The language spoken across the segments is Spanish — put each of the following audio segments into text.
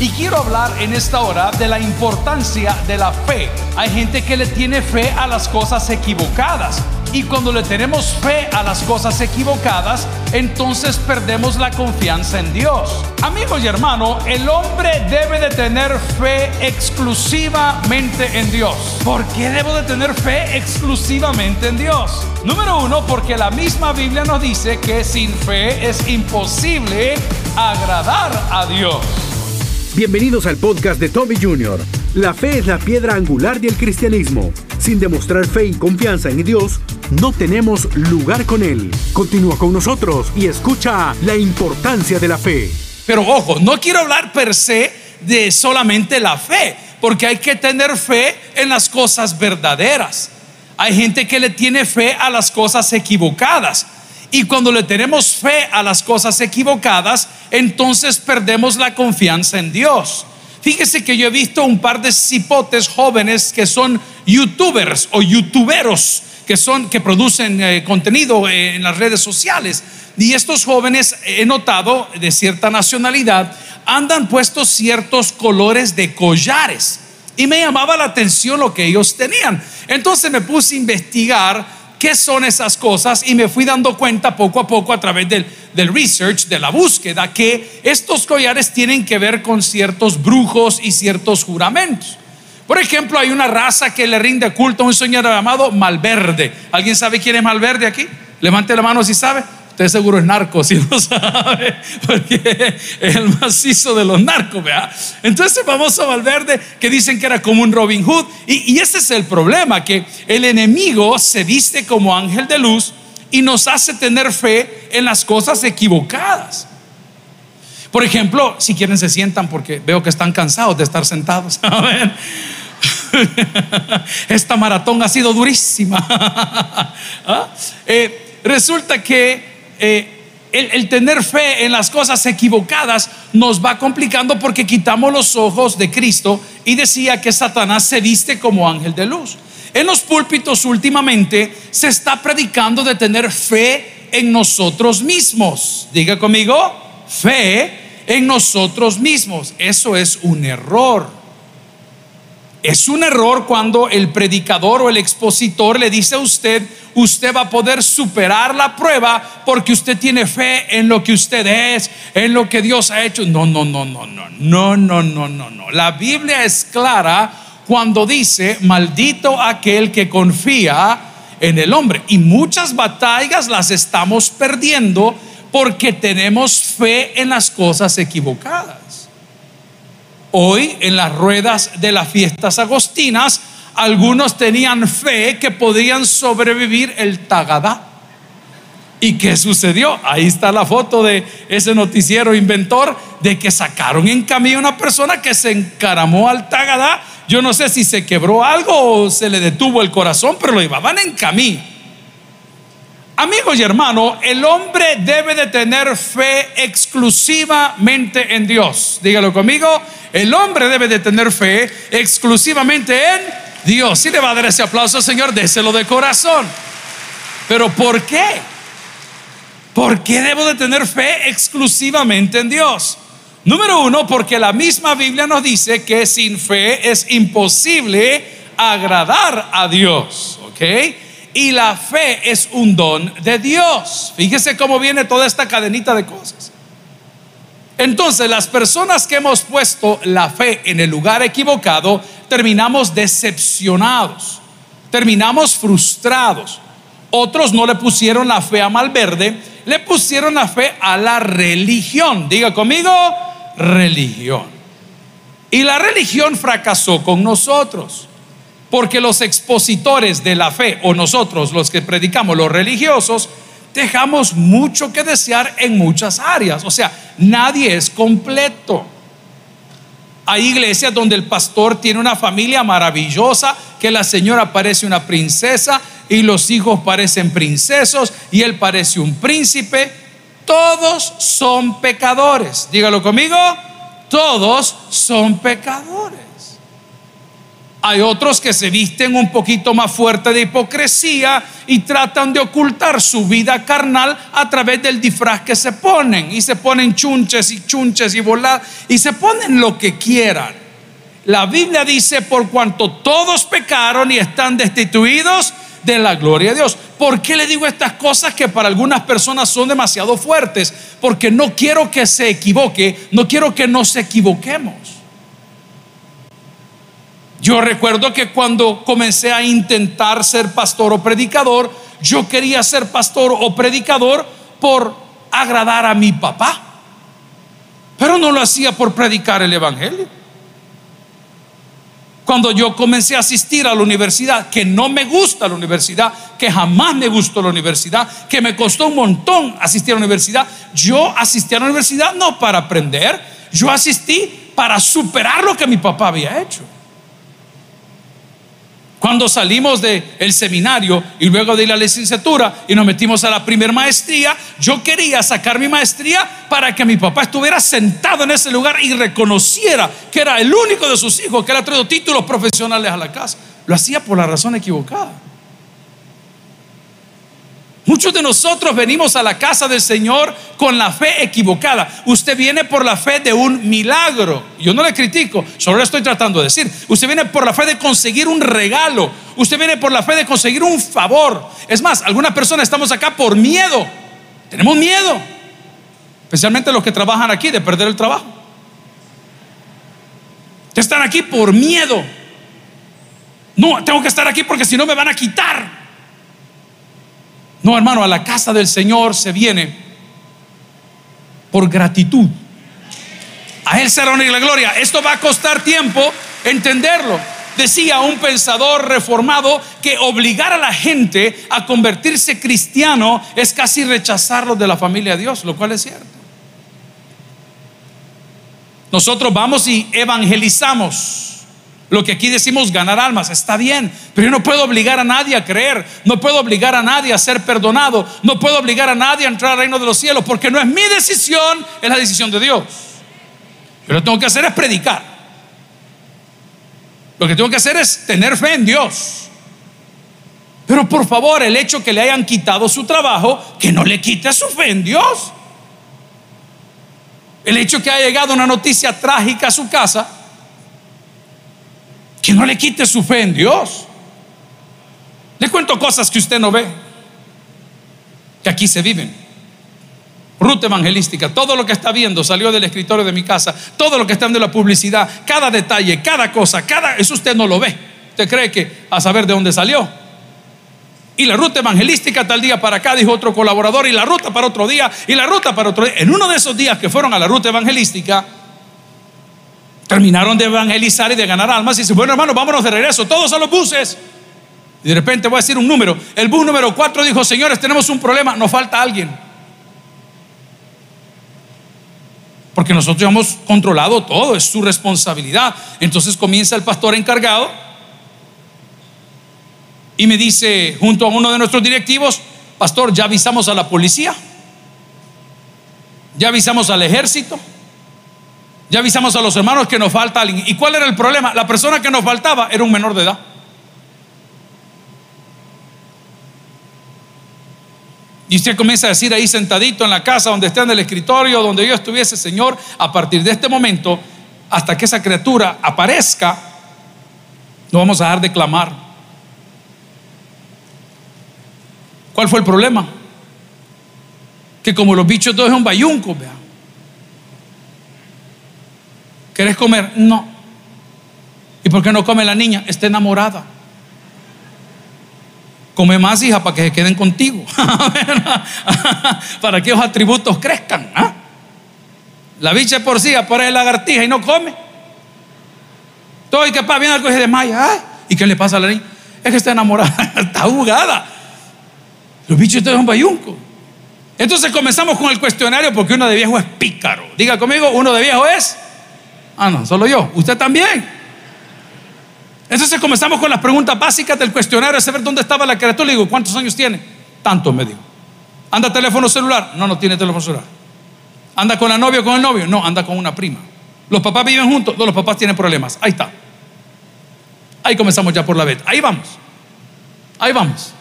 Y quiero hablar en esta hora de la importancia de la fe. Hay gente que le tiene fe a las cosas equivocadas. Y cuando le tenemos fe a las cosas equivocadas, entonces perdemos la confianza en Dios. Amigos y hermanos, el hombre debe de tener fe exclusivamente en Dios. ¿Por qué debo de tener fe exclusivamente en Dios? Número uno, porque la misma Biblia nos dice que sin fe es imposible agradar a Dios. Bienvenidos al podcast de Toby Jr. La fe es la piedra angular del cristianismo. Sin demostrar fe y confianza en Dios, no tenemos lugar con Él. Continúa con nosotros y escucha la importancia de la fe. Pero ojo, no quiero hablar per se de solamente la fe, porque hay que tener fe en las cosas verdaderas. Hay gente que le tiene fe a las cosas equivocadas. Y cuando le tenemos fe a las cosas equivocadas, entonces perdemos la confianza en Dios. Fíjese que yo he visto un par de cipotes jóvenes que son youtubers o youtuberos que son que producen eh, contenido eh, en las redes sociales. Y estos jóvenes he notado de cierta nacionalidad andan puestos ciertos colores de collares. Y me llamaba la atención lo que ellos tenían. Entonces me puse a investigar qué son esas cosas y me fui dando cuenta poco a poco a través del, del, research, de la búsqueda, que estos collares tienen que ver con ciertos brujos y ciertos juramentos. Por ejemplo, hay una raza que le rinde culto a un señor llamado Malverde. ¿Alguien sabe quién es Malverde aquí? Levante la mano si sabe. Seguro es narco, si no sabe, porque es el macizo de los narcos, ¿vea? Entonces vamos a Valverde, que dicen que era como un Robin Hood. Y, ese es el problema, que el enemigo se viste como ángel de luz y nos hace tener fe en las cosas equivocadas. Por ejemplo, si quieren se sientan porque veo que están cansados de estar sentados. Esta maratón ha sido durísima. ¿Ah? Eh, resulta que eh, el, tener fe en las cosas equivocadas nos va complicando porque quitamos los ojos de Cristo y decía que Satanás se viste como ángel de luz. En los púlpitos últimamente se está predicando de tener fe en nosotros mismos. Diga conmigo, fe en nosotros mismos. Eso es un error. Es un error cuando el predicador o el expositor le dice a usted, usted va a poder superar la prueba porque usted tiene fe en lo que usted es, en lo que Dios ha hecho. No, no, no, no, no, no, no, no, no, no. La Biblia es clara cuando dice, maldito aquel que confía en el hombre. Y muchas batallas las estamos perdiendo porque tenemos fe en las cosas equivocadas. Hoy en las ruedas de las fiestas agostinas, algunos tenían fe que podían sobrevivir el Tagadá. ¿Y qué sucedió? Ahí está la foto de ese noticiero inventor de que sacaron en camino a una persona que se encaramó al Tagadá. Yo no sé si se quebró algo o se le detuvo el corazón, pero lo llevaban en camino. Amigos y hermanos, el hombre debe de tener fe exclusivamente en Dios. Dígalo conmigo, el hombre debe de tener fe exclusivamente en Dios. Si le va a dar ese aplauso, Señor, déselo de corazón. Pero ¿por qué? ¿Por qué debo de tener fe exclusivamente en Dios? Número uno, porque la misma Biblia nos dice que sin fe es imposible agradar a Dios. ¿Ok? Y la fe es un don de Dios. Fíjese cómo viene toda esta cadenita de cosas. Entonces, las personas que hemos puesto la fe en el lugar equivocado, terminamos decepcionados, terminamos frustrados. Otros no le pusieron la fe a Malverde, le pusieron la fe a la religión. Diga conmigo, religión. Y la religión fracasó con nosotros. Porque los expositores de la fe, o nosotros los que predicamos, los religiosos, dejamos mucho que desear en muchas áreas. O sea, nadie es completo. Hay iglesias donde el pastor tiene una familia maravillosa, que la señora parece una princesa y los hijos parecen princesos y él parece un príncipe. Todos son pecadores. Dígalo conmigo, todos son pecadores. Hay otros que se visten un poquito más fuerte de hipocresía y tratan de ocultar su vida carnal a través del disfraz que se ponen. Y se ponen chunches y chunches y volar y se ponen lo que quieran. La Biblia dice, por cuanto todos pecaron y están destituidos de la gloria de Dios. ¿Por qué le digo estas cosas que para algunas personas son demasiado fuertes? Porque no quiero que se equivoque, no quiero que nos equivoquemos. Yo recuerdo que cuando comencé a intentar ser pastor o predicador, yo quería ser pastor o predicador por agradar a mi papá. Pero no lo hacía por predicar el Evangelio. Cuando yo comencé a asistir a la universidad, que no me gusta la universidad, que jamás me gustó la universidad, que me costó un montón asistir a la universidad, yo asistí a la universidad no para aprender, yo asistí para superar lo que mi papá había hecho. Cuando salimos del seminario y luego de la licenciatura y nos metimos a la primer maestría, yo quería sacar mi maestría para que mi papá estuviera sentado en ese lugar y reconociera que era el único de sus hijos que le ha traído títulos profesionales a la casa. Lo hacía por la razón equivocada. Muchos de nosotros venimos a la casa del Señor con la fe equivocada. Usted viene por la fe de un milagro. Yo no le critico, solo le estoy tratando de decir. Usted viene por la fe de conseguir un regalo. Usted viene por la fe de conseguir un favor. Es más, algunas personas estamos acá por miedo. Tenemos miedo. Especialmente los que trabajan aquí de perder el trabajo. Están aquí por miedo. No, tengo que estar aquí porque si no me van a quitar. No, hermano, a la casa del Señor se viene por gratitud. A Él será honor la gloria. Esto va a costar tiempo entenderlo. Decía un pensador reformado que obligar a la gente a convertirse cristiano es casi rechazarlo de la familia de Dios, lo cual es cierto. Nosotros vamos y evangelizamos. Lo que aquí decimos ganar almas, está bien, pero yo no puedo obligar a nadie a creer, no puedo obligar a nadie a ser perdonado, no puedo obligar a nadie a entrar al reino de los cielos, porque no es mi decisión, es la decisión de Dios. Yo lo que tengo que hacer es predicar. Lo que tengo que hacer es tener fe en Dios. Pero por favor, el hecho que le hayan quitado su trabajo, que no le quite su fe en Dios. El hecho que haya llegado una noticia trágica a su casa, que no le quite su fe en Dios. Le cuento cosas que usted no ve, que aquí se viven. Ruta evangelística, todo lo que está viendo salió del escritorio de mi casa, todo lo que está viendo la publicidad, cada detalle, cada cosa, cada eso usted no lo ve. Usted cree que a saber de dónde salió. Y la ruta evangelística tal día para acá, dijo otro colaborador, y la ruta para otro día, y la ruta para otro día. En uno de esos días que fueron a la ruta evangelística, Terminaron de evangelizar y de ganar almas y dice, bueno hermano, vámonos de regreso, todos a los buses. Y de repente voy a decir un número. El bus número 4 dijo, señores, tenemos un problema, nos falta alguien. Porque nosotros hemos controlado todo, es su responsabilidad. Entonces comienza el pastor encargado y me dice, junto a uno de nuestros directivos, pastor, ya avisamos a la policía, ya avisamos al ejército, ya avisamos a los hermanos que nos falta alguien. ¿Y cuál era el problema? La persona que nos faltaba era un menor de edad. Y usted comienza a decir ahí sentadito en la casa, donde esté en el escritorio, donde yo estuviese, Señor, a partir de este momento, hasta que esa criatura aparezca, no vamos a dejar de clamar. ¿Cuál fue el problema? Que como los bichos todos son bayuncos, vean. ¿Querés comer? No. ¿Y por qué no come la niña? Está enamorada. Come más, hija, para que se queden contigo. para que esos atributos crezcan. ¿ah? La bicha por sí, por el lagartija y no come. Todo y que papá viene algo y se desmaya. ¿Y qué le pasa a la niña? Es que está enamorada, está jugada. Los bichos son bayuncos. Entonces comenzamos con el cuestionario porque uno de viejo es pícaro. Diga conmigo, uno de viejo es Ah, no, solo yo. Usted también. Entonces comenzamos con las preguntas básicas del cuestionario, saber dónde estaba la criatura. Le digo, ¿cuántos años tiene? Tanto, me dijo. ¿Anda teléfono celular? No, no tiene teléfono celular. ¿Anda con la novia o con el novio? No, anda con una prima. ¿Los papás viven juntos? No, los papás tienen problemas. Ahí está. Ahí comenzamos ya por la beta. Ahí vamos. Ahí vamos.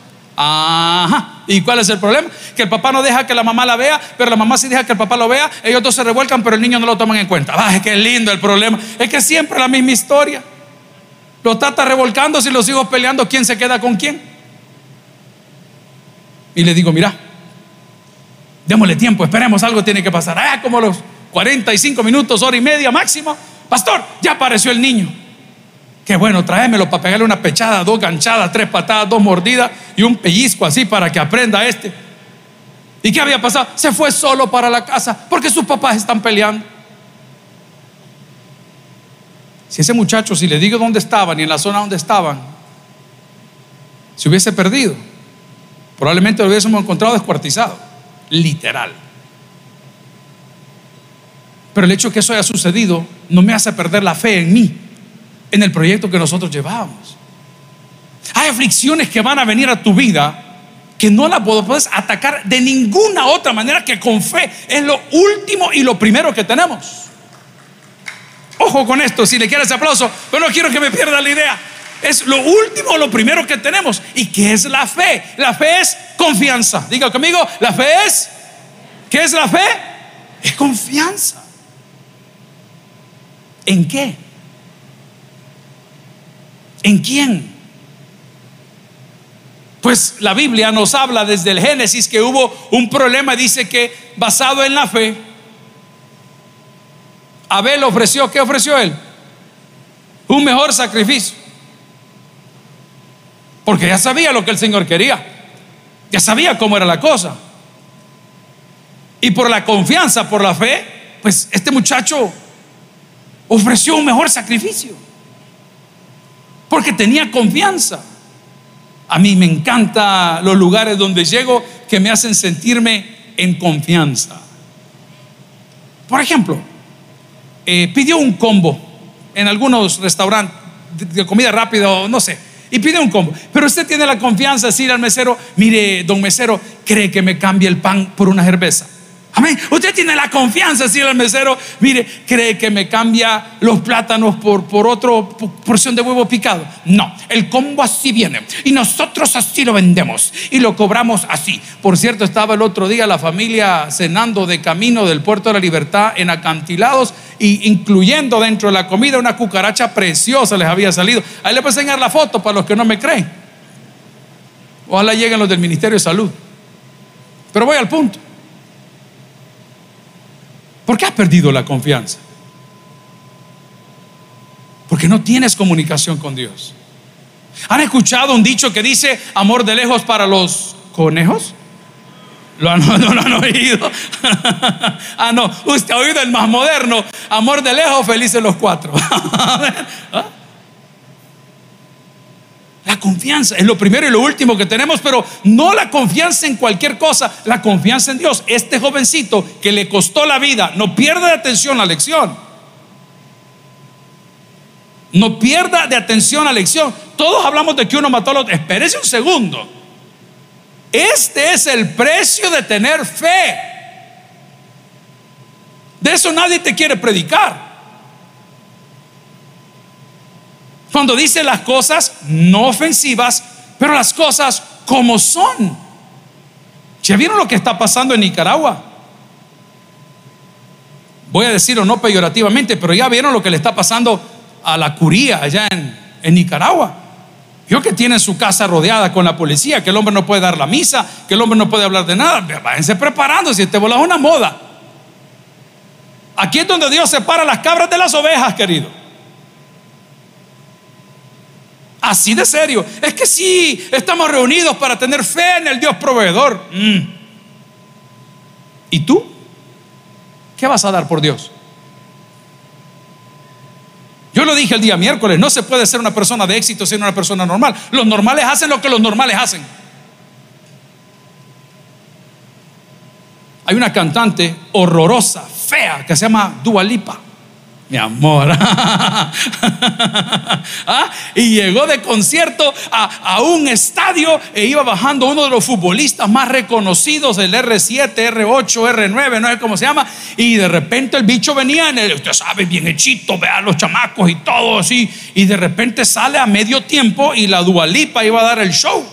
Ajá. ¿Y cuál es el problema? Que el papá no deja que la mamá la vea, pero la mamá sí deja que el papá lo vea. Ellos dos se revuelcan, pero el niño no lo toman en cuenta. Ay, qué lindo el problema. Es que siempre la misma historia. Los trata revolcándose y los hijos peleando quién se queda con quién. Y le digo, mira, démosle tiempo, esperemos, algo tiene que pasar. Ah, como los 45 minutos, hora y media máximo. Pastor, ya apareció el niño. Qué bueno, tráemelo para pegarle una pechada, dos ganchadas, tres patadas, dos mordidas y un pellizco así para que aprenda este. ¿Y qué había pasado? Se fue solo para la casa porque sus papás están peleando. Si ese muchacho, si le digo dónde estaban y en la zona donde estaban, se hubiese perdido, probablemente lo hubiésemos encontrado descuartizado, literal. Pero el hecho de que eso haya sucedido no me hace perder la fe en mí en el proyecto que nosotros llevamos. Hay aflicciones que van a venir a tu vida que no la puedes atacar de ninguna otra manera que con fe. Es lo último y lo primero que tenemos. Ojo con esto, si le quieres aplauso, pero no quiero que me pierda la idea. Es lo último, lo primero que tenemos. ¿Y qué es la fe? La fe es confianza. Diga conmigo, la fe es... ¿Qué es la fe? Es confianza. ¿En qué? ¿En quién? Pues la Biblia nos habla desde el Génesis que hubo un problema, dice que basado en la fe, Abel ofreció, ¿qué ofreció él? Un mejor sacrificio. Porque ya sabía lo que el Señor quería, ya sabía cómo era la cosa. Y por la confianza, por la fe, pues este muchacho ofreció un mejor sacrificio porque tenía confianza. A mí me encantan los lugares donde llego que me hacen sentirme en confianza. Por ejemplo, eh, pidió un combo en algunos restaurantes de comida rápida, no sé, y pide un combo. Pero usted tiene la confianza de decir al mesero, mire, don mesero, ¿cree que me cambie el pan por una cerveza? Amén. Usted tiene la confianza, si el mesero, mire, cree que me cambia los plátanos por, por otra porción de huevo picado. No, el combo así viene. Y nosotros así lo vendemos y lo cobramos así. Por cierto, estaba el otro día la familia cenando de camino del puerto de la libertad en acantilados y incluyendo dentro de la comida una cucaracha preciosa les había salido. Ahí le voy a enseñar la foto para los que no me creen. Ojalá lleguen los del Ministerio de Salud. Pero voy al punto. ¿Por qué has perdido la confianza? Porque no tienes comunicación con Dios. ¿Han escuchado un dicho que dice amor de lejos para los conejos? ¿Lo han, no, lo han oído? ah, no, usted ha oído el más moderno, amor de lejos, felices los cuatro. ¿Ah? La confianza es lo primero y lo último que tenemos, pero no la confianza en cualquier cosa, la confianza en Dios. Este jovencito que le costó la vida, no pierda de atención la lección. No pierda de atención la lección. Todos hablamos de que uno mató a otro. Espérese un segundo. Este es el precio de tener fe. De eso nadie te quiere predicar. Cuando dice las cosas no ofensivas, pero las cosas como son. ¿Ya vieron lo que está pasando en Nicaragua? Voy a decirlo no peyorativamente, pero ya vieron lo que le está pasando a la curía allá en, Nicaragua. Yo que tiene su casa rodeada con la policía, que el hombre no puede dar la misa, que el hombre no puede hablar de nada. Váyanse preparando, si este bola es una moda. Aquí es donde Dios separa las cabras de las ovejas, querido. Así de serio. Es que sí, estamos reunidos para tener fe en el Dios proveedor. Mm. ¿Y tú? ¿Qué vas a dar por Dios? Yo lo dije el día miércoles, no se puede ser una persona de éxito siendo una persona normal. Los normales hacen lo que los normales hacen. Hay una cantante horrorosa, fea, que se llama Dualipa. Mi amor. ¿Ah? Y llegó de concierto a, un estadio e iba bajando uno de los futbolistas más reconocidos, el R7, R8, R9, no sé cómo se llama. Y de repente el bicho venía en el, usted sabe, bien hechito, vea los chamacos y todo así. Y de repente sale a medio tiempo y la Dualipa iba a dar el show.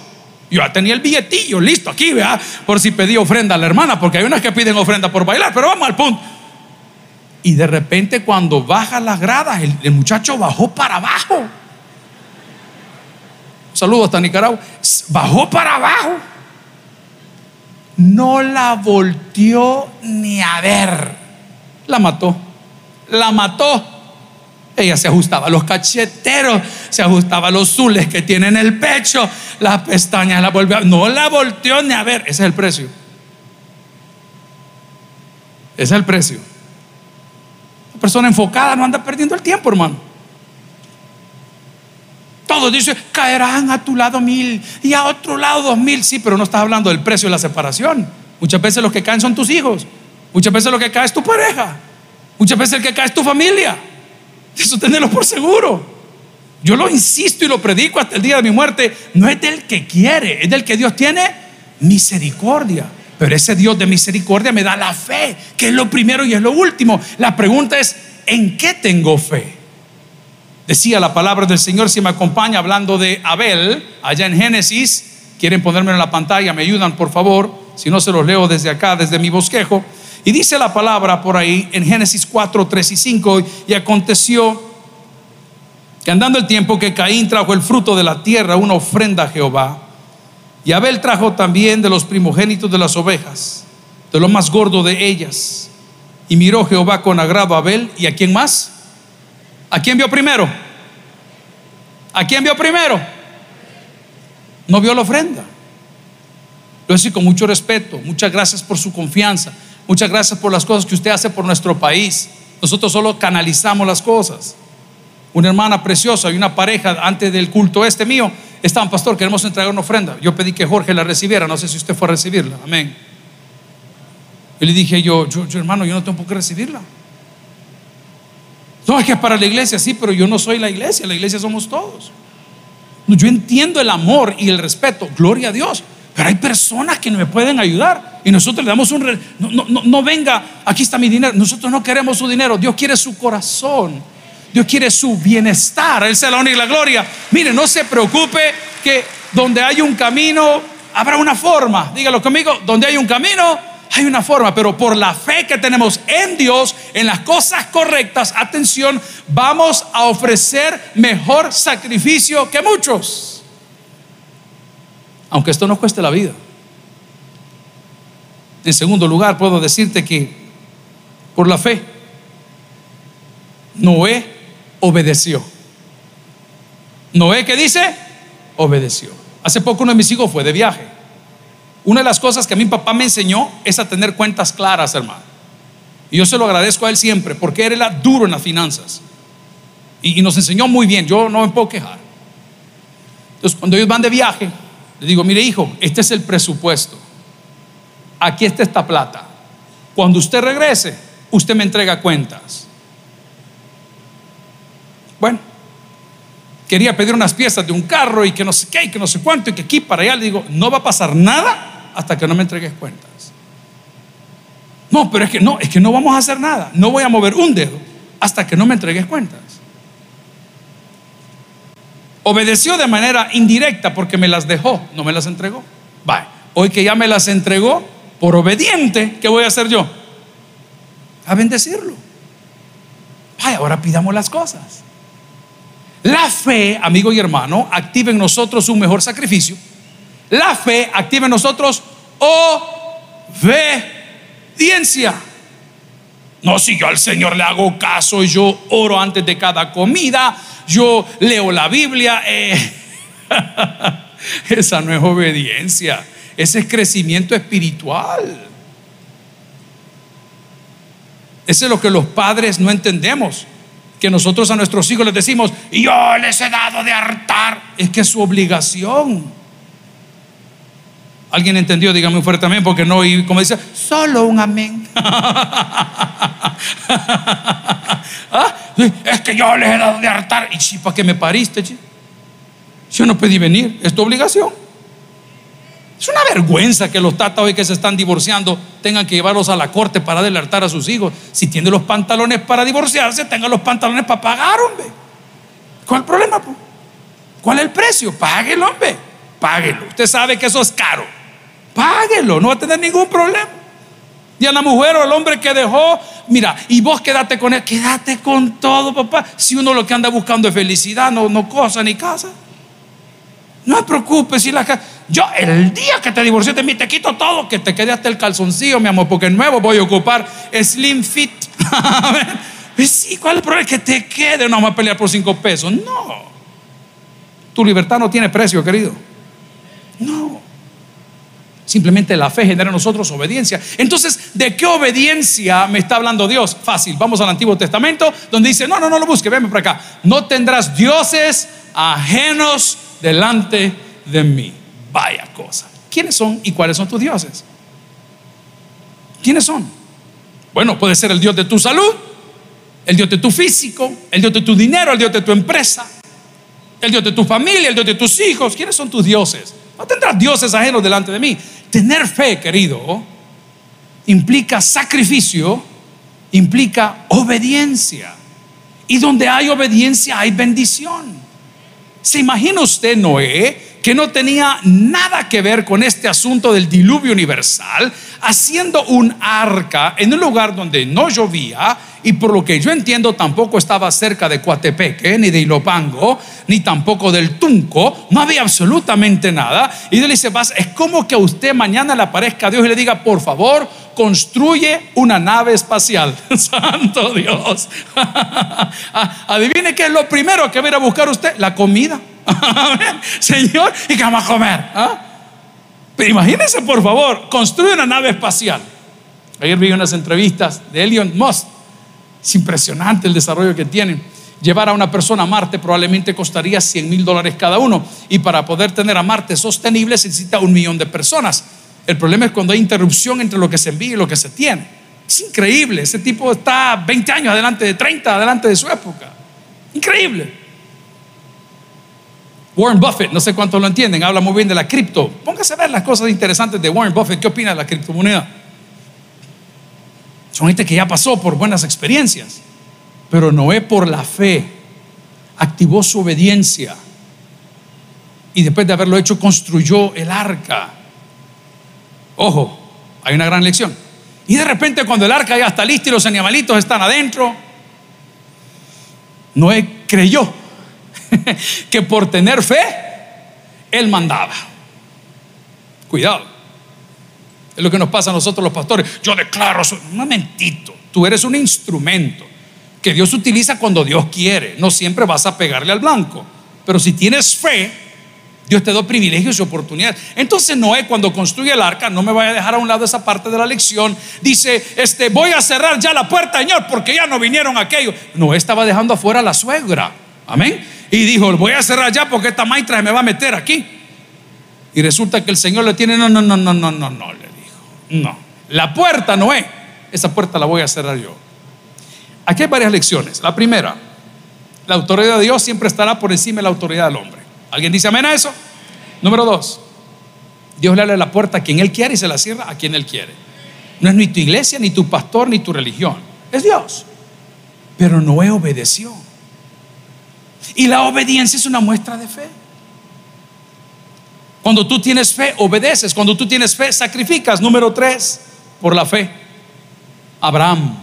Yo ya tenía el billetillo listo aquí, vea, por si pedía ofrenda a la hermana, porque hay unas que piden ofrenda por bailar, pero vamos al punto. Y de repente cuando baja las gradas, el, muchacho bajó para abajo. Saludos hasta Nicaragua. Bajó para abajo. No la volteó ni a ver. La mató. La mató. Ella se ajustaba los cacheteros, se ajustaba los zules que tiene en el pecho, las pestañas la volvió. No la volteó ni a ver. Ese es el precio. Ese es el precio persona enfocada no anda perdiendo el tiempo, hermano. Todos dicen, caerán a tu lado mil y a otro lado dos mil. Sí, pero no estás hablando del precio de la separación. Muchas veces los que caen son tus hijos. Muchas veces lo que cae es tu pareja. Muchas veces el que cae es tu familia. Eso tenerlo por seguro. Yo lo insisto y lo predico hasta el día de mi muerte. No es del que quiere, es del que Dios tiene misericordia. Pero ese Dios de misericordia me da la fe, que es lo primero y es lo último. La pregunta es, ¿en qué tengo fe? Decía la palabra del Señor, si me acompaña hablando de Abel, allá en Génesis, quieren ponérmelo en la pantalla, me ayudan por favor, si no se los leo desde acá, desde mi bosquejo. Y dice la palabra por ahí en Génesis 4, 3 y 5, y aconteció que andando el tiempo que Caín trajo el fruto de la tierra, una ofrenda a Jehová, y Abel trajo también de los primogénitos de las ovejas, de lo más gordo de ellas. Y miró Jehová con agrado a Abel. ¿Y a quién más? ¿A quién vio primero? ¿A quién vio primero? No vio la ofrenda. Lo decir con mucho respeto. Muchas gracias por su confianza. Muchas gracias por las cosas que usted hace por nuestro país. Nosotros solo canalizamos las cosas. Una hermana preciosa y una pareja antes del culto este mío estaban, pastor, queremos entregar una ofrenda. Yo pedí que Jorge la recibiera, no sé si usted fue a recibirla. Amén. Y le dije yo, yo, hermano, yo no tengo por qué recibirla. No, es que es para la iglesia, sí, pero yo no soy la iglesia, la iglesia somos todos. Yo entiendo el amor y el respeto, gloria a Dios, pero hay personas que no me pueden ayudar y nosotros le damos un... No, no, no venga, aquí está mi dinero, nosotros no queremos su dinero, Dios quiere su corazón. Dios quiere su bienestar. Él se la honra y la gloria. Mire, no se preocupe que donde hay un camino, habrá una forma. Dígalo conmigo, donde hay un camino, hay una forma. Pero por la fe que tenemos en Dios, en las cosas correctas, atención, vamos a ofrecer mejor sacrificio que muchos. Aunque esto nos cueste la vida. En segundo lugar, puedo decirte que por la fe, Noé obedeció. Noé, ¿qué dice? Obedeció. Hace poco uno de mis hijos fue de viaje. Una de las cosas que a mi papá me enseñó es a tener cuentas claras, hermano. Y yo se lo agradezco a él siempre, porque él era duro en las finanzas. Y, y nos enseñó muy bien, yo no me puedo quejar. Entonces, cuando ellos van de viaje, le digo, mire hijo, este es el presupuesto. Aquí está esta plata. Cuando usted regrese, usted me entrega cuentas. Bueno, quería pedir unas piezas de un carro y que no sé qué, y que no sé cuánto, y que aquí para allá. Le digo, no va a pasar nada hasta que no me entregues cuentas. No, pero es que no, es que no vamos a hacer nada. No voy a mover un dedo hasta que no me entregues cuentas. Obedeció de manera indirecta porque me las dejó, no me las entregó. Vaya, hoy que ya me las entregó, por obediente, ¿qué voy a hacer yo? A bendecirlo. Vaya, ahora pidamos las cosas. La fe, amigo y hermano, activa en nosotros un mejor sacrificio. La fe activa en nosotros obediencia. No, si yo al Señor le hago caso yo oro antes de cada comida, yo leo la Biblia, eh, esa no es obediencia, ese es crecimiento espiritual. Ese es lo que los padres no entendemos que nosotros a nuestros hijos les decimos, yo les he dado de hartar, es que es su obligación. ¿Alguien entendió? Dígame un fuerte amén, porque no, y como dice, solo un amén. ¿Ah? Es que yo les he dado de hartar. ¿Y si para qué me pariste? Yo no pedí venir, es tu obligación. Es una vergüenza que los tatas hoy que se están divorciando tengan que llevarlos a la corte para adelantar a sus hijos. Si tiene los pantalones para divorciarse, tengan los pantalones para pagar, hombre. ¿Cuál es el problema? ¿Cuál es el precio? Páguelo, hombre. Páguelo. Usted sabe que eso es caro. Páguelo, no va a tener ningún problema. Y a la mujer o al hombre que dejó, mira, y vos quédate con él, quédate con todo, papá. Si uno lo que anda buscando es felicidad, no, no cosa ni casa. No te preocupes si la Yo, el día que te divorcié de mí, te quito todo, que te quede hasta el calzoncillo, mi amor, porque nuevo voy a ocupar Slim Fit. Pues sí, ¿cuál es el problema? Que te quede, no vamos a pelear por cinco pesos. No. Tu libertad no tiene precio, querido. No. Simplemente la fe genera en nosotros obediencia. Entonces, ¿de qué obediencia me está hablando Dios? Fácil. Vamos al Antiguo Testamento, donde dice, no, no, no lo busque, venme para acá. No tendrás dioses ajenos delante de mí. Vaya cosa. ¿Quiénes son y cuáles son tus dioses? ¿Quiénes son? Bueno, puede ser el Dios de tu salud, el Dios de tu físico, el Dios de tu dinero, el Dios de tu empresa, el Dios de tu familia, el Dios de tus hijos. ¿Quiénes son tus dioses? No tendrás dioses ajenos delante de mí. Tener fe, querido, implica sacrificio, implica obediencia. Y donde hay obediencia hay bendición. ¿Se imagina usted, Noé, que no tenía nada que ver con este asunto del diluvio universal, haciendo un arca en un lugar donde no llovía y por lo que yo entiendo tampoco estaba cerca de Coatepeque, ni de Ilopango, ni tampoco del Tunco, no había absolutamente nada. Y él dice, vas, es como que a usted mañana le aparezca a Dios y le diga, por favor, construye una nave espacial. Santo Dios. Adivine qué es lo primero que va a ir a buscar usted, la comida. Señor, ¿y qué vamos a comer? ¿Ah? Pero imagínense, por favor, construye una nave espacial. Ayer vi unas entrevistas de Elon Musk. Es impresionante el desarrollo que tienen. Llevar a una persona a Marte probablemente costaría 100 mil dólares cada uno. Y para poder tener a Marte sostenible se necesita un millón de personas. El problema es cuando hay interrupción entre lo que se envía y lo que se tiene. Es increíble. Ese tipo está 20 años adelante de 30, adelante de su época. Increíble. Warren Buffett, no sé cuántos lo entienden, habla muy bien de la cripto. Póngase a ver las cosas interesantes de Warren Buffett. ¿Qué opina de la criptomoneda? Son gente que ya pasó por buenas experiencias. Pero Noé por la fe activó su obediencia. Y después de haberlo hecho construyó el arca. Ojo, hay una gran lección. Y de repente cuando el arca ya está lista y los animalitos están adentro, Noé creyó que por tener fe, él mandaba. Cuidado. Es lo que nos pasa a nosotros los pastores. Yo declaro, un momentito, tú eres un instrumento que Dios utiliza cuando Dios quiere. No siempre vas a pegarle al blanco. Pero si tienes fe, Dios te da privilegios y oportunidades. Entonces Noé cuando construye el arca, no me vaya a dejar a un lado esa parte de la lección, dice, este, voy a cerrar ya la puerta, Señor, porque ya no vinieron aquellos. Noé estaba dejando afuera a la suegra. Amén. Y dijo, voy a cerrar ya porque esta maestra me va a meter aquí. Y resulta que el Señor le tiene, no, no, no, no, no, no, no. No. La puerta, Noé, esa puerta la voy a cerrar yo. Aquí hay varias lecciones. La primera, la autoridad de Dios siempre estará por encima de la autoridad del hombre. ¿Alguien dice amén a eso? Número dos, Dios le abre la puerta a quien Él quiere y se la cierra a quien Él quiere. No es ni tu iglesia, ni tu pastor, ni tu religión. Es Dios. Pero Noé obedeció. Y la obediencia es una muestra de fe. Cuando tú tienes fe, obedeces. Cuando tú tienes fe, sacrificas. Número tres, por la fe. Abraham.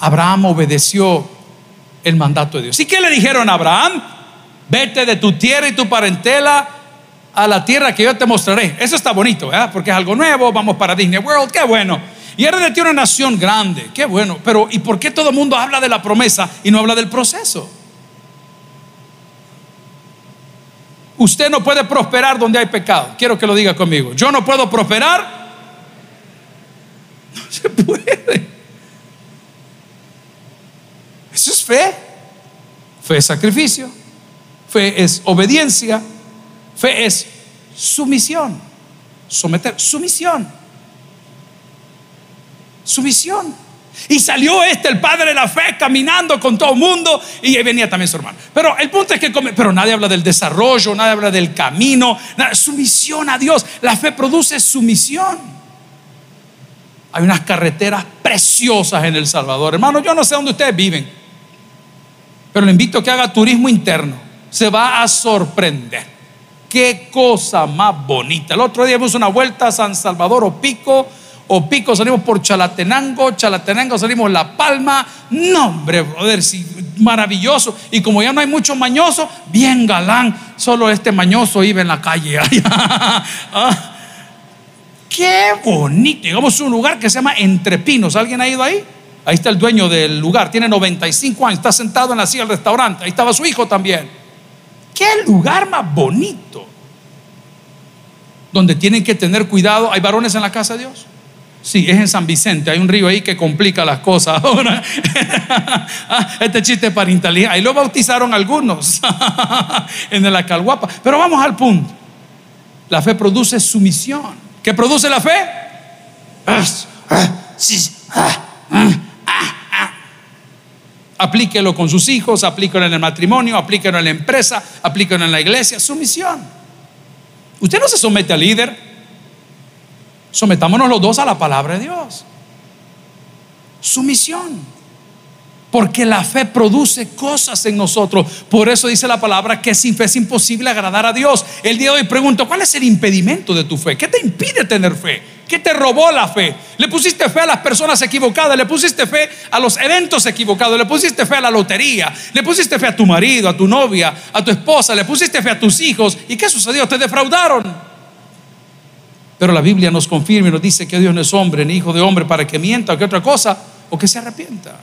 Abraham obedeció el mandato de Dios. ¿Y qué le dijeron a Abraham? Vete de tu tierra y tu parentela a la tierra que yo te mostraré. Eso está bonito, ¿verdad? Porque es algo nuevo, vamos para Disney World, qué bueno. Y eres de ti una nación grande, qué bueno. Pero ¿y por qué todo el mundo habla de la promesa y no habla del proceso? Usted no puede prosperar donde hay pecado. Quiero que lo diga conmigo. Yo no puedo prosperar. No se puede. Eso es fe. Fe es sacrificio. Fe es obediencia. Fe es sumisión. Someter, sumisión. Sumisión. Y salió este, el padre de la fe, caminando con todo el mundo. Y ahí venía también su hermano. Pero el punto es que, pero nadie habla del desarrollo, nadie habla del camino. sumisión a Dios. La fe produce sumisión. Hay unas carreteras preciosas en El Salvador. Hermano, yo no sé dónde ustedes viven. Pero le invito a que haga turismo interno. Se va a sorprender. Qué cosa más bonita. El otro día dimos una vuelta a San Salvador o Pico o Pico salimos por Chalatenango, Chalatenango salimos La Palma. No, hombre, brother, maravilloso. Y como ya no hay mucho mañoso, bien galán. Solo este mañoso iba en la calle. Ah, qué bonito. Llegamos a un lugar que se llama Entre Pinos. ¿Alguien ha ido ahí? Ahí está el dueño del lugar, tiene 95 años, está sentado en la silla del restaurante. Ahí estaba su hijo también. Qué lugar más bonito. Donde tienen que tener cuidado. ¿Hay varones en la casa de Dios? Sí, es en San Vicente. Hay un río ahí que complica las cosas ahora. Ah, este chiste para inteligente. Ahí lo bautizaron algunos en el Acalguapa. Pero vamos al punto. La fe produce sumisión. ¿Qué produce la fe? Aplíquelo con sus hijos, aplíquelo en el matrimonio, aplíquelo en la empresa, aplíquelo en la iglesia. Sumisión. Usted no se somete al líder, Sometámonos los dos a la palabra de Dios. Sumisión. Porque la fe produce cosas en nosotros. Por eso dice la palabra que sin fe es imposible agradar a Dios. El día de hoy pregunto, ¿cuál es el impedimento de tu fe? ¿Qué te impide tener fe? ¿Qué te robó la fe? ¿Le pusiste fe a las personas equivocadas? ¿Le pusiste fe a los eventos equivocados? ¿Le pusiste fe a la lotería? ¿Le pusiste fe a tu marido, a tu novia, a tu esposa? ¿Le pusiste fe a tus hijos? ¿Y qué sucedió? Te defraudaron. Pero la Biblia nos confirma y nos dice que Dios no es hombre ni hijo de hombre para que mienta o que otra cosa o que se arrepienta.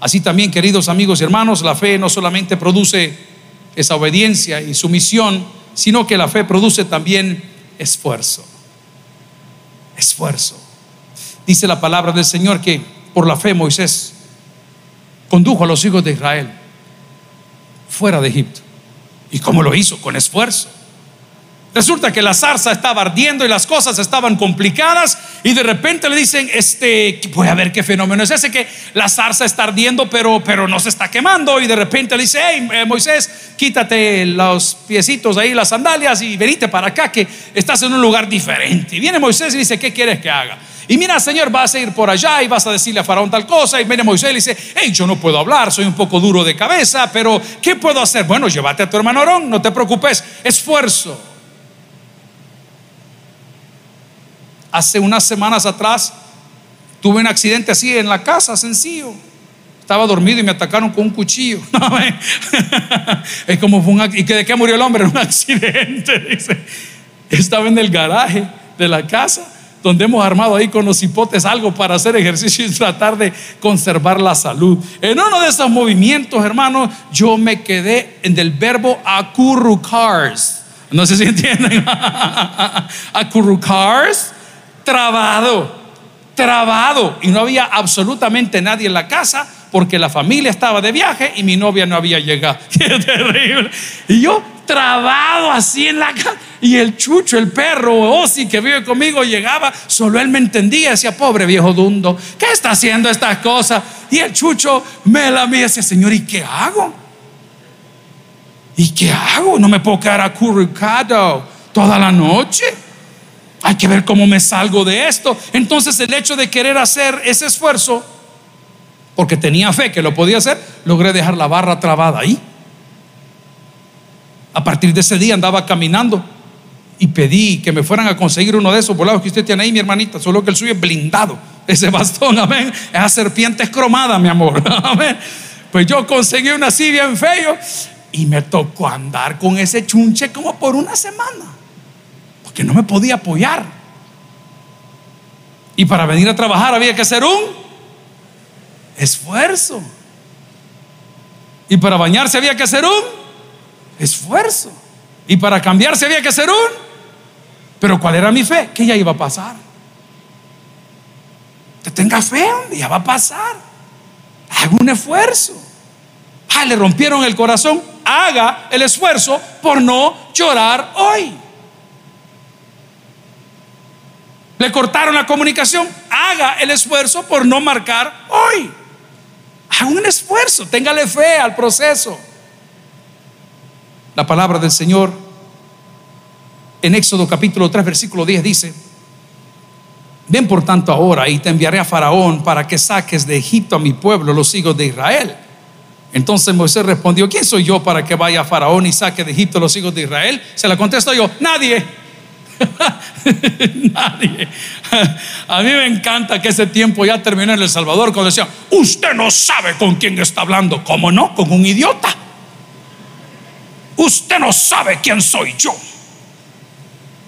Así también, queridos amigos y hermanos, la fe no solamente produce esa obediencia y sumisión, sino que la fe produce también esfuerzo. Esfuerzo. Dice la palabra del Señor que por la fe Moisés condujo a los hijos de Israel fuera de Egipto. ¿Y cómo lo hizo? Con esfuerzo. Resulta que la zarza estaba ardiendo y las cosas estaban complicadas y de repente le dicen, este, voy a ver qué fenómeno es ese que la zarza está ardiendo pero, pero no se está quemando y de repente le dice, hey eh, Moisés, quítate los piecitos ahí, las sandalias y venite para acá que estás en un lugar diferente. Y viene Moisés y dice, ¿qué quieres que haga? Y mira, Señor, vas a ir por allá y vas a decirle a Faraón tal cosa. Y viene Moisés y le dice, hey, yo no puedo hablar, soy un poco duro de cabeza, pero ¿qué puedo hacer? Bueno, llévate a tu hermano Aarón, no te preocupes, esfuerzo. Hace unas semanas atrás tuve un accidente así en la casa, sencillo. Estaba dormido y me atacaron con un cuchillo. es como fue un ¿Y de qué murió el hombre? En un accidente, dice. Estaba en el garaje de la casa donde hemos armado ahí con los hipotes algo para hacer ejercicio y tratar de conservar la salud. En uno de esos movimientos, hermano, yo me quedé en el verbo acurrucars. No sé si entienden. acurrucars trabado, trabado. Y no había absolutamente nadie en la casa porque la familia estaba de viaje y mi novia no había llegado. Qué terrible. Y yo trabado así en la casa. Y el chucho, el perro, Osi que vive conmigo, llegaba, solo él me entendía, decía, pobre viejo dundo, ¿qué está haciendo estas cosas? Y el chucho me la mía, decía, Señor, ¿y qué hago? ¿Y qué hago? No me puedo quedar acurrucado toda la noche hay que ver cómo me salgo de esto. Entonces el hecho de querer hacer ese esfuerzo, porque tenía fe que lo podía hacer, logré dejar la barra trabada ahí. A partir de ese día andaba caminando y pedí que me fueran a conseguir uno de esos volados que usted tiene ahí, mi hermanita, solo que el suyo es blindado. Ese bastón, amén. Esa serpiente es cromada, mi amor. Amén. Pues yo conseguí una así bien feo y me tocó andar con ese chunche como por una semana que no me podía apoyar. Y para venir a trabajar había que hacer un esfuerzo. Y para bañarse había que hacer un esfuerzo. Y para cambiarse había que hacer un... Pero ¿cuál era mi fe? Que ya iba a pasar. Que tenga fe, ya va a pasar. Haga un esfuerzo. Ah, le rompieron el corazón. Haga el esfuerzo por no llorar hoy. Le cortaron la comunicación. Haga el esfuerzo por no marcar hoy. Haga un esfuerzo. Téngale fe al proceso. La palabra del Señor en Éxodo capítulo 3, versículo 10 dice, ven por tanto ahora y te enviaré a Faraón para que saques de Egipto a mi pueblo, los hijos de Israel. Entonces Moisés respondió, ¿quién soy yo para que vaya a Faraón y saque de Egipto a los hijos de Israel? Se la contesto yo, nadie. Nadie. A mí me encanta que ese tiempo ya terminó en El Salvador cuando decía usted no sabe con quién está hablando. ¿Cómo no? Con un idiota. Usted no sabe quién soy yo.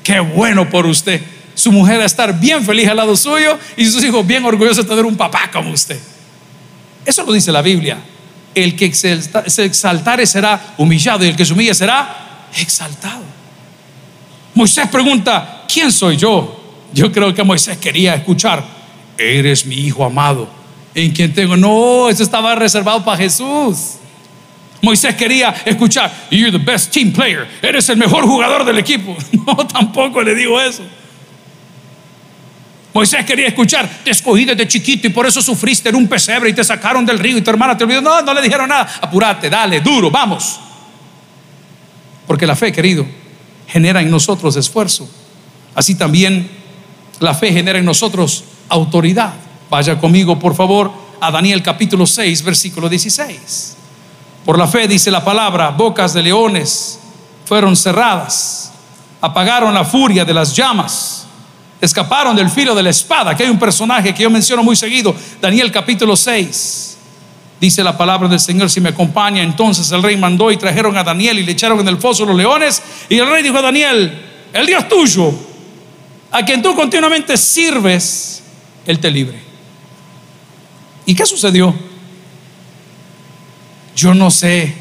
Qué bueno por usted. Su mujer a estar bien feliz al lado suyo y sus hijos bien orgullosos de tener un papá como usted. Eso lo dice la Biblia. El que se exaltare será humillado y el que se humille será exaltado. Moisés pregunta, ¿quién soy yo? Yo creo que Moisés quería escuchar, eres mi hijo amado, en quien tengo... No, eso estaba reservado para Jesús. Moisés quería escuchar, you're the best team player, eres el mejor jugador del equipo. No, tampoco le digo eso. Moisés quería escuchar, te escogí desde chiquito y por eso sufriste en un pesebre y te sacaron del río y tu hermana te olvidó. No, no le dijeron nada. Apúrate, dale, duro, vamos. Porque la fe, querido, genera en nosotros esfuerzo. Así también la fe genera en nosotros autoridad. Vaya conmigo, por favor, a Daniel capítulo 6, versículo 16. Por la fe, dice la palabra, bocas de leones fueron cerradas, apagaron la furia de las llamas, escaparon del filo de la espada, que hay un personaje que yo menciono muy seguido, Daniel capítulo 6. Dice la palabra del Señor, si me acompaña, entonces el rey mandó y trajeron a Daniel y le echaron en el foso los leones. Y el rey dijo a Daniel, el Dios tuyo, a quien tú continuamente sirves, Él te libre. ¿Y qué sucedió? Yo no sé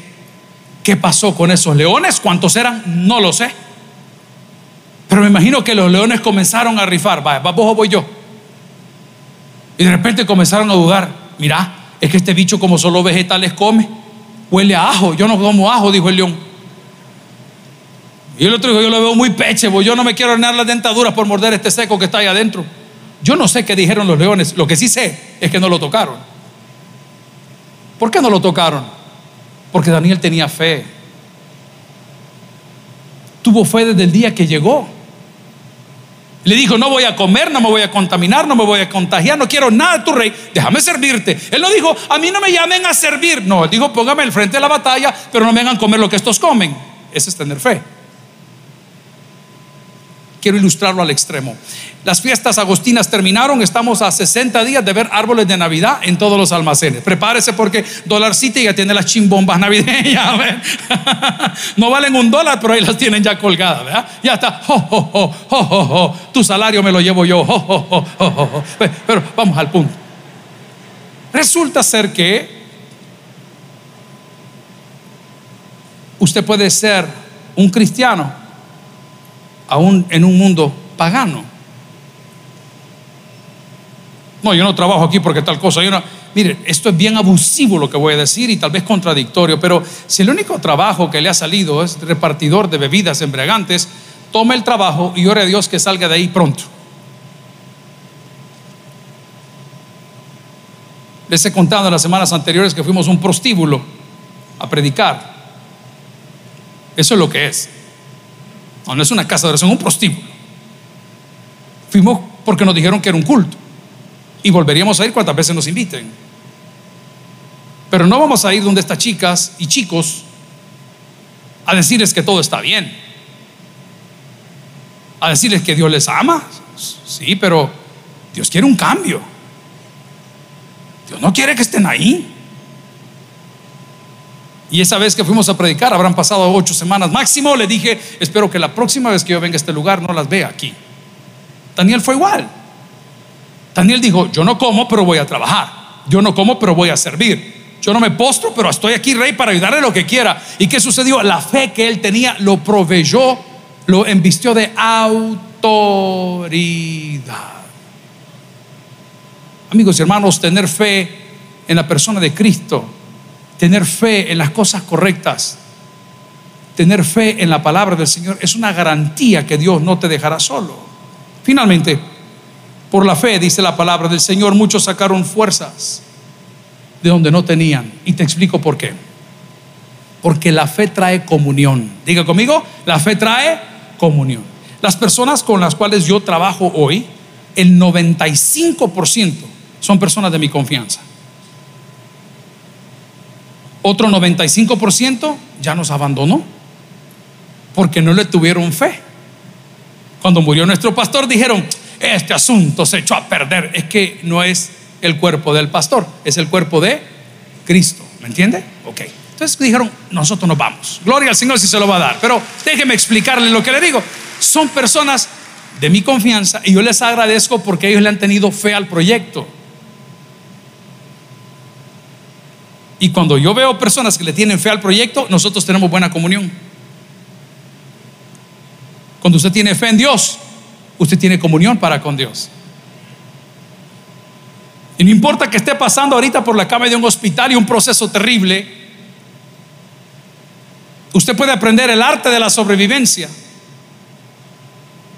qué pasó con esos leones, cuántos eran, no lo sé. Pero me imagino que los leones comenzaron a rifar, vaya, vos voy yo. Y de repente comenzaron a dudar, mira, es que este bicho como solo vegetales come, huele a ajo, yo no como ajo, dijo el león. Y el otro dijo, yo lo veo muy peche, yo no me quiero ordenar las dentaduras por morder este seco que está ahí adentro. Yo no sé qué dijeron los leones, lo que sí sé es que no lo tocaron. ¿Por qué no lo tocaron? Porque Daniel tenía fe. Tuvo fe desde el día que llegó. Le dijo, no voy a comer, no me voy a contaminar, no me voy a contagiar, no quiero nada de tu rey, déjame servirte. Él no dijo, a mí no me llamen a servir. No, él dijo, póngame al frente de la batalla, pero no me hagan comer lo que estos comen. Ese es tener fe. Quiero ilustrarlo al extremo. Las fiestas agostinas terminaron, estamos a 60 días de ver árboles de Navidad en todos los almacenes. Prepárese porque Dollar City ya tiene las chimbombas navideñas. No valen un dólar, pero ahí las tienen ya colgadas. ¿verdad? Ya está. Tu salario me lo llevo yo. Pero vamos al punto. Resulta ser que usted puede ser un cristiano aún en un mundo pagano. No, yo no trabajo aquí porque tal cosa. Yo no, mire, esto es bien abusivo lo que voy a decir y tal vez contradictorio, pero si el único trabajo que le ha salido es repartidor de bebidas embriagantes, tome el trabajo y ore a Dios que salga de ahí pronto. Les he contado en las semanas anteriores que fuimos un prostíbulo a predicar. Eso es lo que es. No, es una casa de oración, un prostíbulo. Fuimos porque nos dijeron que era un culto. Y volveríamos a ir cuantas veces nos inviten. Pero no vamos a ir donde estas chicas y chicos a decirles que todo está bien. A decirles que Dios les ama. Sí, pero Dios quiere un cambio. Dios no quiere que estén ahí. Y esa vez que fuimos a predicar, habrán pasado ocho semanas máximo, le dije, espero que la próxima vez que yo venga a este lugar no las vea aquí. Daniel fue igual. Daniel dijo, yo no como, pero voy a trabajar. Yo no como, pero voy a servir. Yo no me postro, pero estoy aquí, rey, para ayudarle lo que quiera. ¿Y qué sucedió? La fe que él tenía lo proveyó, lo embistió de autoridad. Amigos y hermanos, tener fe en la persona de Cristo tener fe en las cosas correctas, tener fe en la palabra del Señor es una garantía que Dios no te dejará solo. Finalmente, Por la fe, dice la palabra del Señor, muchos sacaron fuerzas de donde no tenían. Y te explico por qué. Porque la fe trae comunión. Diga conmigo, la fe trae comunión. Las personas con las cuales yo trabajo hoy, el 95% son personas de mi confianza. Otro 95% ya nos abandonó porque no le tuvieron fe. Cuando murió nuestro pastor dijeron, este asunto se echó a perder. Es que no es el cuerpo del pastor, es el cuerpo de Cristo. ¿Me entiende? Ok. Entonces dijeron, nosotros nos vamos. Gloria al Señor si se lo va a dar. Pero déjeme explicarle lo que le digo. Son personas de mi confianza y yo les agradezco porque ellos le han tenido fe al proyecto. Y cuando yo veo personas que le tienen fe al proyecto, nosotros tenemos buena comunión. Cuando usted tiene fe en Dios, usted tiene comunión para con Dios. Y no importa que esté pasando ahorita por la cama de un hospital y un proceso terrible, usted puede aprender el arte de la sobrevivencia,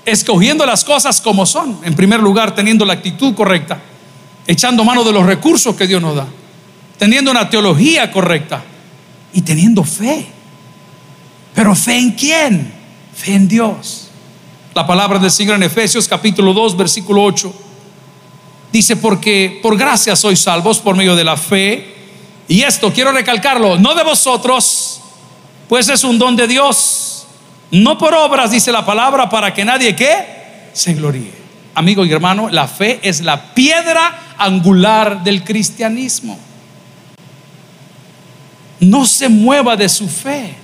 escogiendo las cosas como son. En primer lugar, teniendo la actitud correcta, echando mano de los recursos que Dios nos da, teniendo una teología correcta y teniendo fe. Pero fe en quién? Fe en Dios. La palabra del Señor en Efesios capítulo 2, versículo 8 Dice, porque por gracia sois salvos por medio de la fe. Y esto quiero recalcarlo, no de vosotros, pues es un don de Dios. No por obras, dice la palabra, para que nadie que se gloríe. Amigo y hermano, la fe es la piedra angular del cristianismo. No se mueva de su fe.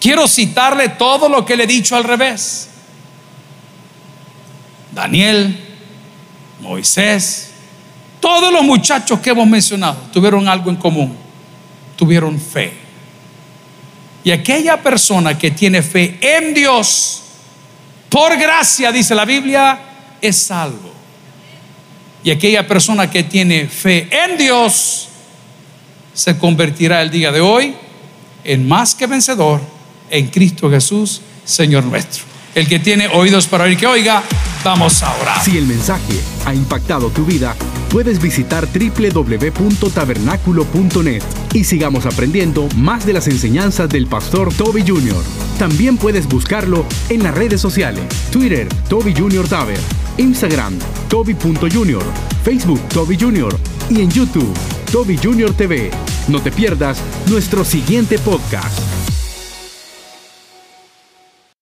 Quiero citarle todo lo que le he dicho al revés. Daniel Moisés, todos los muchachos que hemos mencionado tuvieron algo en común, tuvieron fe. Y aquella persona que tiene fe en Dios, por gracia, dice la Biblia, es salvo. Y aquella persona que tiene fe en Dios, se convertirá el día de hoy en más que vencedor en Cristo Jesús, Señor nuestro. El que tiene oídos para oír, que oiga. Vamos a orar. Si el mensaje ha impactado tu vida, puedes visitar www.tabernaculo.net y sigamos aprendiendo más de las enseñanzas del pastor Toby Jr. También puedes buscarlo en las redes sociales, Twitter, Toby Jr. Taber, Instagram, Toby.Jr., Facebook, Toby Jr. y en YouTube, Toby Jr. TV. No te pierdas nuestro siguiente podcast.